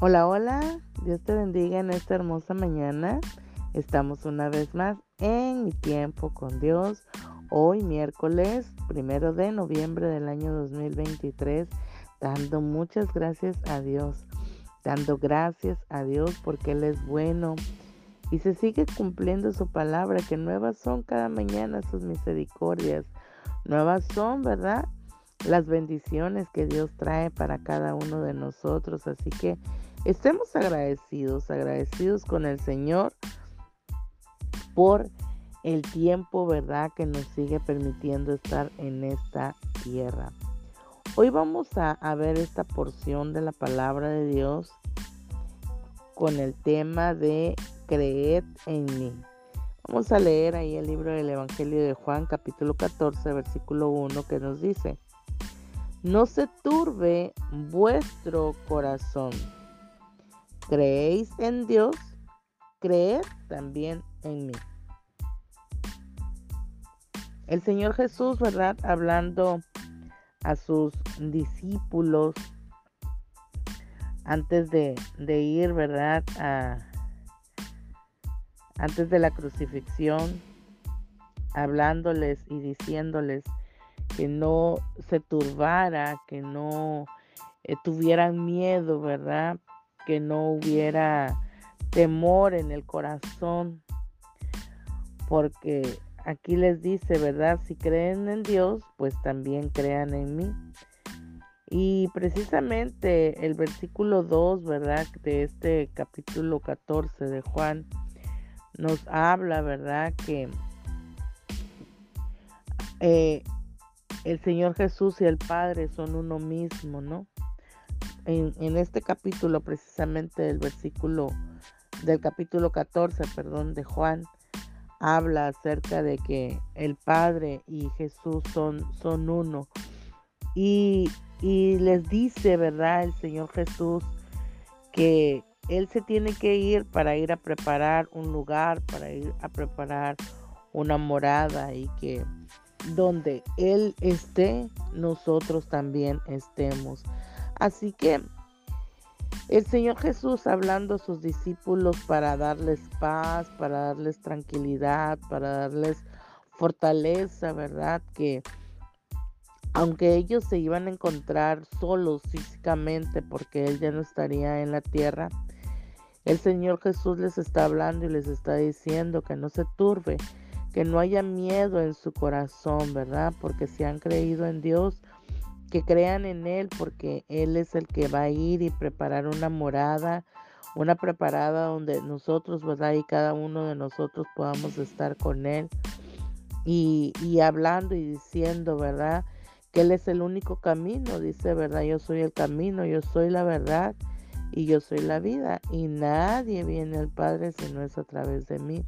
Hola, hola, Dios te bendiga en esta hermosa mañana. Estamos una vez más en mi tiempo con Dios. Hoy miércoles primero de noviembre del año 2023, dando muchas gracias a Dios, dando gracias a Dios porque Él es bueno y se sigue cumpliendo su palabra, que nuevas son cada mañana sus misericordias, nuevas son, ¿verdad? Las bendiciones que Dios trae para cada uno de nosotros. Así que Estemos agradecidos, agradecidos con el Señor por el tiempo, ¿verdad?, que nos sigue permitiendo estar en esta tierra. Hoy vamos a, ver esta porción de la palabra de Dios con el tema de creed en mí. Vamos a leer ahí el libro del Evangelio de Juan, capítulo 14, versículo 1, que nos dice, no se turbe vuestro corazón creéis en Dios, creed también en mí. El Señor Jesús, ¿verdad? Hablando a sus discípulos antes de, ir, ¿verdad? antes de la crucifixión, hablándoles y diciéndoles que no se turbara, que no eh, tuvieran miedo, ¿verdad? Que no hubiera temor en el corazón, porque aquí les dice, ¿verdad? Si creen en Dios, pues también crean en mí. Y precisamente el versículo 2, ¿verdad? De este capítulo 14 de Juan nos habla, ¿verdad? Que eh, el Señor Jesús y el Padre son uno mismo, ¿no? En, este capítulo, precisamente del versículo del capítulo 14, perdón, de Juan, habla acerca de que el Padre y Jesús son, son uno. Y, y les dice, ¿verdad? El Señor Jesús que Él se tiene que ir para ir a preparar un lugar, para ir a preparar una morada y que donde Él esté, nosotros también estemos. Así que el Señor Jesús hablando a sus discípulos para darles paz, para darles tranquilidad, para darles fortaleza, ¿verdad? Que aunque ellos se iban a encontrar solos físicamente porque Él ya no estaría en la tierra, el Señor Jesús les está hablando y les está diciendo que no se turbe, que no haya miedo en su corazón, ¿verdad? Porque si han creído en Dios, que crean en Él porque Él es el que va a ir y preparar una morada, una preparada donde nosotros, ¿verdad? Y cada uno de nosotros podamos estar con Él y, y hablando y diciendo, ¿verdad? Que Él es el único camino, dice, ¿verdad? Yo soy el camino, yo soy la verdad y yo soy la vida y nadie viene al Padre si no es a través de mí.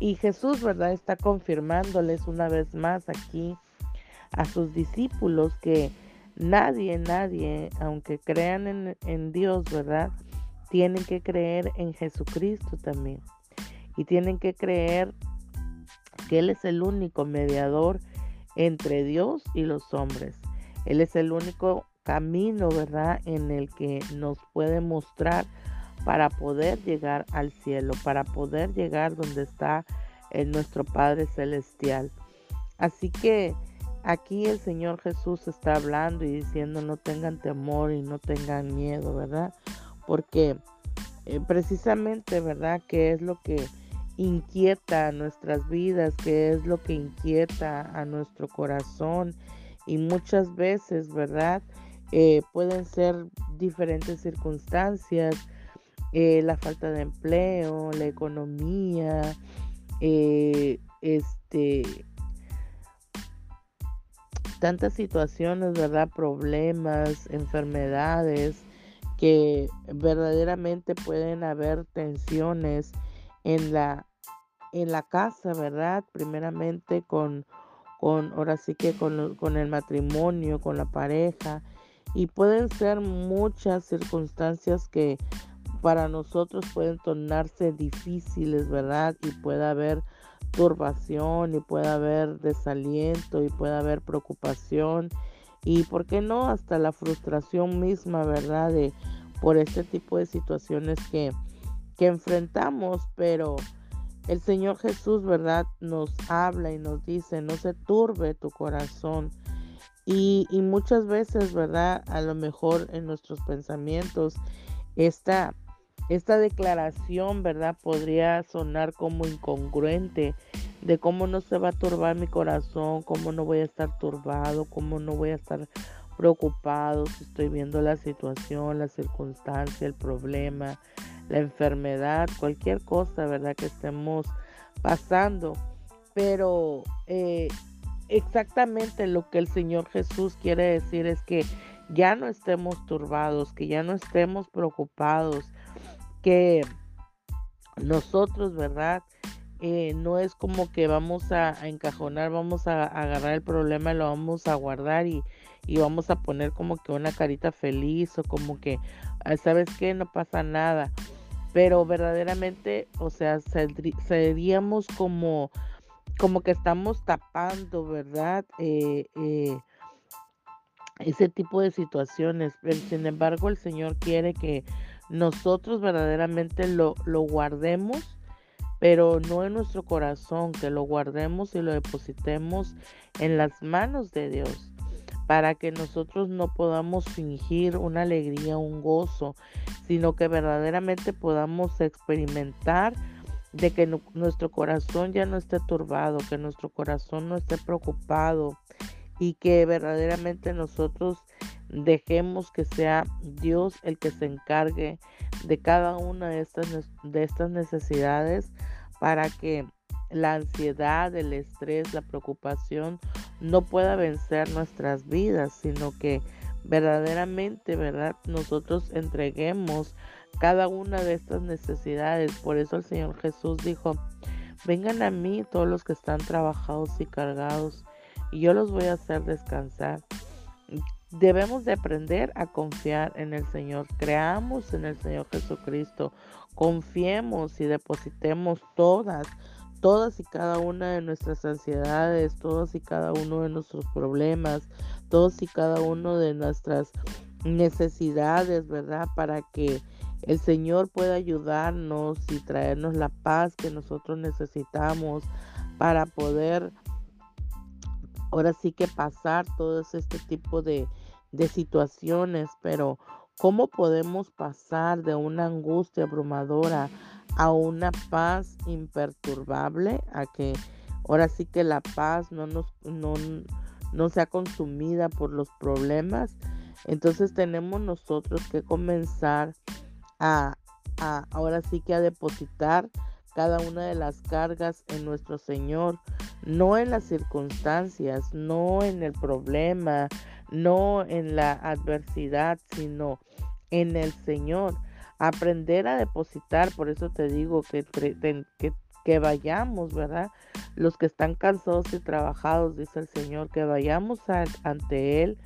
Y Jesús, ¿verdad? Está confirmándoles una vez más aquí a sus discípulos que nadie, nadie, aunque crean en, en Dios, ¿verdad? Tienen que creer en Jesucristo también. Y tienen que creer que Él es el único mediador entre Dios y los hombres. Él es el único camino, ¿verdad?, en el que nos puede mostrar para poder llegar al cielo, para poder llegar donde está en nuestro Padre Celestial. Así que Aquí el Señor Jesús está hablando y diciendo no tengan temor y no tengan miedo, ¿verdad? Porque eh, precisamente, ¿verdad? ¿Qué es lo que inquieta a nuestras vidas? ¿Qué es lo que inquieta a nuestro corazón? Y muchas veces, ¿verdad? Eh, pueden ser diferentes circunstancias, eh, la falta de empleo, la economía, este, tantas situaciones, ¿verdad? Problemas, enfermedades, que verdaderamente pueden haber tensiones en la, en la casa, ¿verdad? Primeramente con, con ahora sí que con, con el matrimonio, con la pareja, y pueden ser muchas circunstancias que para nosotros pueden tornarse difíciles, ¿verdad? Y puede haber turbación y puede haber desaliento y puede haber preocupación y por qué no hasta la frustración misma, ¿verdad? De por este tipo de situaciones que, que enfrentamos, pero el Señor Jesús, ¿verdad? Nos habla y nos dice, no se turbe tu corazón. Y, y muchas veces, ¿verdad? A lo mejor en nuestros pensamientos, esta, esta declaración, ¿verdad? Podría sonar como incongruente de cómo no se va a turbar mi corazón, cómo no voy a estar turbado, cómo no voy a estar preocupado si estoy viendo la situación, la circunstancia, el problema, la enfermedad, cualquier cosa, ¿verdad? Que estemos pasando. Pero eh, exactamente lo que el Señor Jesús quiere decir es que ya no estemos turbados, que ya no estemos preocupados, que nosotros, ¿verdad? Eh, no es como que vamos a, encajonar, vamos a, agarrar el problema lo vamos a guardar y, y, vamos a poner como que una carita feliz o como que, ah, ¿sabes qué? No pasa nada pero verdaderamente, o sea, seríamos como, como que estamos tapando, ¿verdad? Eh, eh, ese tipo de situaciones. Sin embargo, el Señor quiere que nosotros verdaderamente lo, lo guardemos, pero no en nuestro corazón, que lo guardemos y lo depositemos en las manos de Dios para que nosotros no podamos fingir una alegría, un gozo, sino que verdaderamente podamos experimentar de que nuestro corazón ya no esté turbado, que nuestro corazón no esté preocupado y que verdaderamente nosotros dejemos que sea Dios el que se encargue de cada una de estas, de estas necesidades para que la ansiedad, el estrés, la preocupación no pueda vencer nuestras vidas, sino que verdaderamente, ¿verdad? Nosotros entreguemos cada una de estas necesidades. Por eso el Señor Jesús dijo, vengan a mí todos los que están trabajados y cargados, y yo los voy a hacer descansar. Debemos de aprender a confiar en el Señor. Creamos en el Señor Jesucristo. Confiemos y depositemos todas todas y cada una de nuestras ansiedades, todos y cada uno de nuestros problemas, todos y cada uno de nuestras necesidades, ¿verdad? Para que el Señor pueda ayudarnos y traernos la paz que nosotros necesitamos para poder ahora sí que pasar todo este tipo de, de situaciones, pero ¿cómo podemos pasar de una angustia abrumadora a una paz imperturbable, a que ahora sí que la paz no nos no, no sea consumida por los problemas. Entonces tenemos nosotros que comenzar a, a ahora sí que a depositar cada una de las cargas en nuestro Señor, no en las circunstancias, no en el problema, no en la adversidad, sino en el Señor aprender a depositar, por eso te digo que, que, que vayamos, ¿verdad? Los que están cansados y trabajados, dice el Señor, que vayamos ante Él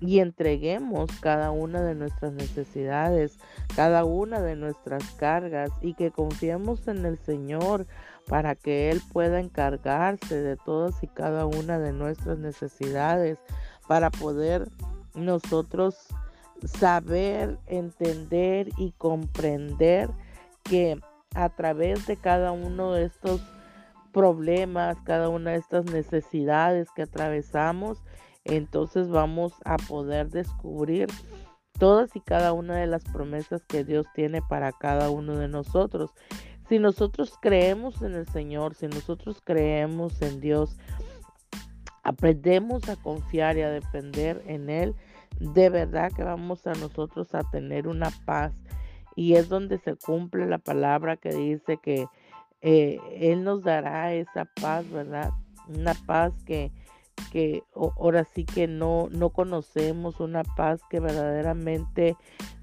y entreguemos cada una de nuestras necesidades, cada una de nuestras cargas y que confiemos en el Señor para que Él pueda encargarse de todas y cada una de nuestras necesidades, para poder nosotros saber, entender y comprender que a través de cada uno de estos problemas, cada una de estas necesidades que atravesamos, entonces vamos a poder descubrir todas y cada una de las promesas que Dios tiene para cada uno de nosotros. Si nosotros creemos en el Señor, si nosotros creemos en Dios, aprendemos a confiar y a depender en Él, de verdad que vamos a nosotros a tener una paz. Y es donde se cumple la palabra que dice que eh, Él nos dará esa paz, ¿verdad? Una paz que, que ahora sí que no, no conocemos, una paz que verdaderamente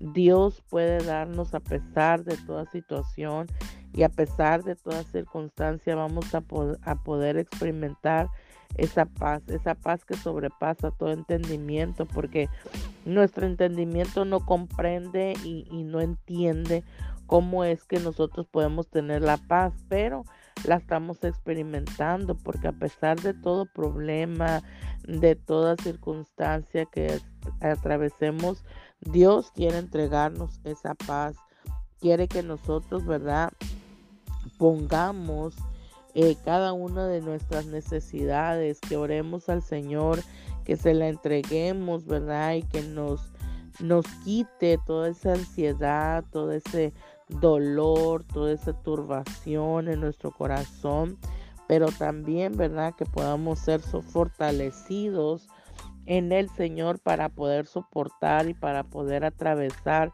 Dios puede darnos a pesar de toda situación y a pesar de toda circunstancia vamos a, a poder experimentar esa paz, esa paz que sobrepasa todo entendimiento, porque nuestro entendimiento no comprende y, no entiende cómo es que nosotros podemos tener la paz, pero la estamos experimentando, porque a pesar de todo problema, de toda circunstancia que atravesemos, Dios quiere entregarnos esa paz, quiere que nosotros, ¿verdad? Pongamos eh, cada una de nuestras necesidades, que oremos al Señor, que se la entreguemos, ¿verdad? Y que nos, nos quite toda esa ansiedad, todo ese dolor, toda esa turbación en nuestro corazón, pero también, ¿verdad? Que podamos ser fortalecidos en el Señor para poder soportar y para poder atravesar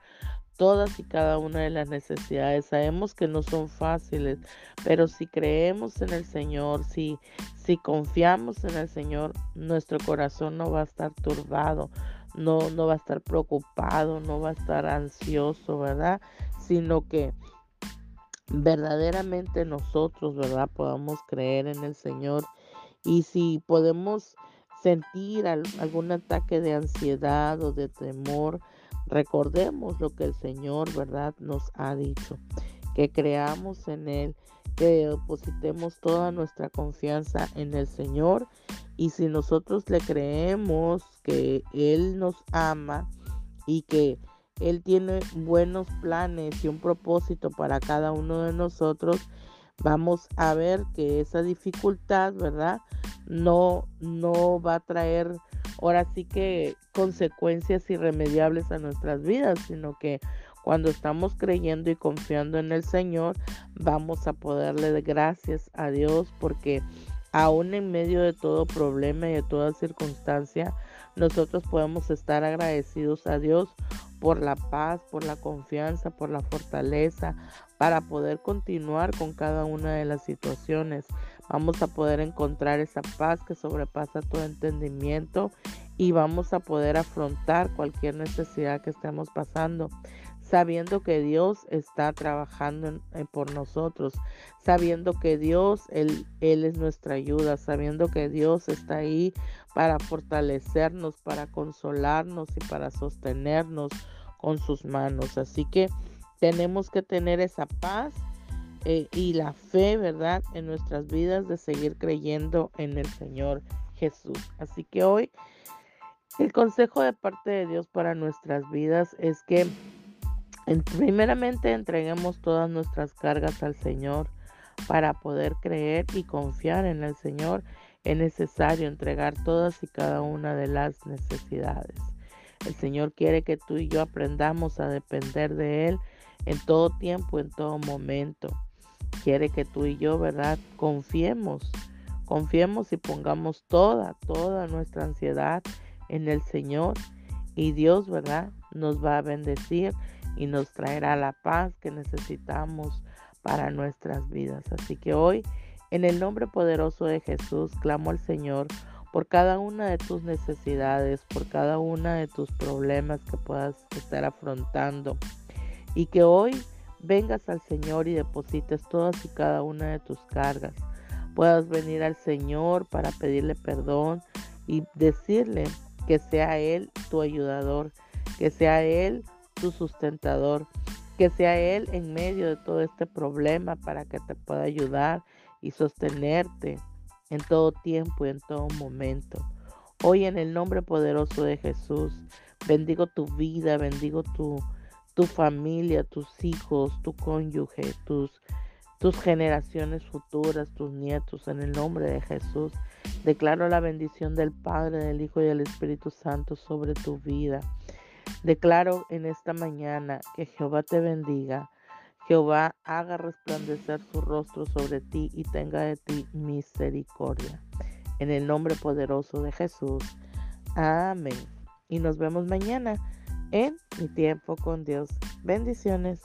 todas y cada una de las necesidades. Sabemos que no son fáciles, pero si creemos en el Señor, si, si confiamos en el Señor, nuestro corazón no va a estar turbado, no, no va a estar preocupado, no va a estar ansioso, ¿verdad? Sino que verdaderamente nosotros, ¿verdad? Podamos creer en el Señor y si podemos sentir algún ataque de ansiedad o de temor, Recordemos lo que el Señor, ¿verdad?, nos ha dicho, que creamos en Él, que depositemos toda nuestra confianza en el Señor y si nosotros le creemos que Él nos ama y que Él tiene buenos planes y un propósito para cada uno de nosotros, vamos a ver que esa dificultad, ¿verdad? No, no va a traer ahora sí que consecuencias irremediables a nuestras vidas, sino que cuando estamos creyendo y confiando en el Señor, vamos a poderle gracias a Dios porque aún en medio de todo problema y de toda circunstancia, nosotros podemos estar agradecidos a Dios por la paz, por la confianza, por la fortaleza, para poder continuar con cada una de las situaciones. Vamos a poder encontrar esa paz que sobrepasa todo entendimiento y vamos a poder afrontar cualquier necesidad que estemos pasando, sabiendo que Dios está trabajando eh, por nosotros, sabiendo que Dios, él, él es nuestra ayuda, sabiendo que Dios está ahí para fortalecernos, para consolarnos y para sostenernos con sus manos. Así que tenemos que tener esa paz eh, y la fe, ¿verdad?, en nuestras vidas de seguir creyendo en el Señor Jesús. Así que hoy el consejo de parte de Dios para nuestras vidas es que primeramente entreguemos todas nuestras cargas al Señor para poder creer y confiar en el Señor. Es necesario entregar todas y cada una de las necesidades. El Señor quiere que tú y yo aprendamos a depender de Él en todo tiempo, en todo momento. Quiere que tú y yo, ¿verdad? Confiemos, confiemos y pongamos toda, toda nuestra ansiedad en el Señor y Dios, ¿verdad? Nos va a bendecir y nos traerá la paz que necesitamos para nuestras vidas. Así que hoy, en el nombre poderoso de Jesús, clamo al Señor por cada una de tus necesidades, por cada una de tus problemas que puedas estar afrontando. Y que hoy vengas al Señor y deposites todas y cada una de tus cargas. Puedas venir al Señor para pedirle perdón y decirle que sea Él tu ayudador, que sea Él tu sustentador, que sea Él en medio de todo este problema para que te pueda ayudar y sostenerte en todo tiempo y en todo momento. Hoy en el nombre poderoso de Jesús, bendigo tu vida, bendigo tu, tu familia, tus hijos, tu cónyuge, tus, tus generaciones futuras, tus nietos, en el nombre de Jesús. Declaro la bendición del Padre, del Hijo y del Espíritu Santo sobre tu vida. Declaro en esta mañana que Jehová te bendiga, Jehová haga resplandecer su rostro sobre ti y tenga de ti misericordia. En el nombre poderoso de Jesús. Amén. Y nos vemos mañana en mi tiempo con Dios. Bendiciones.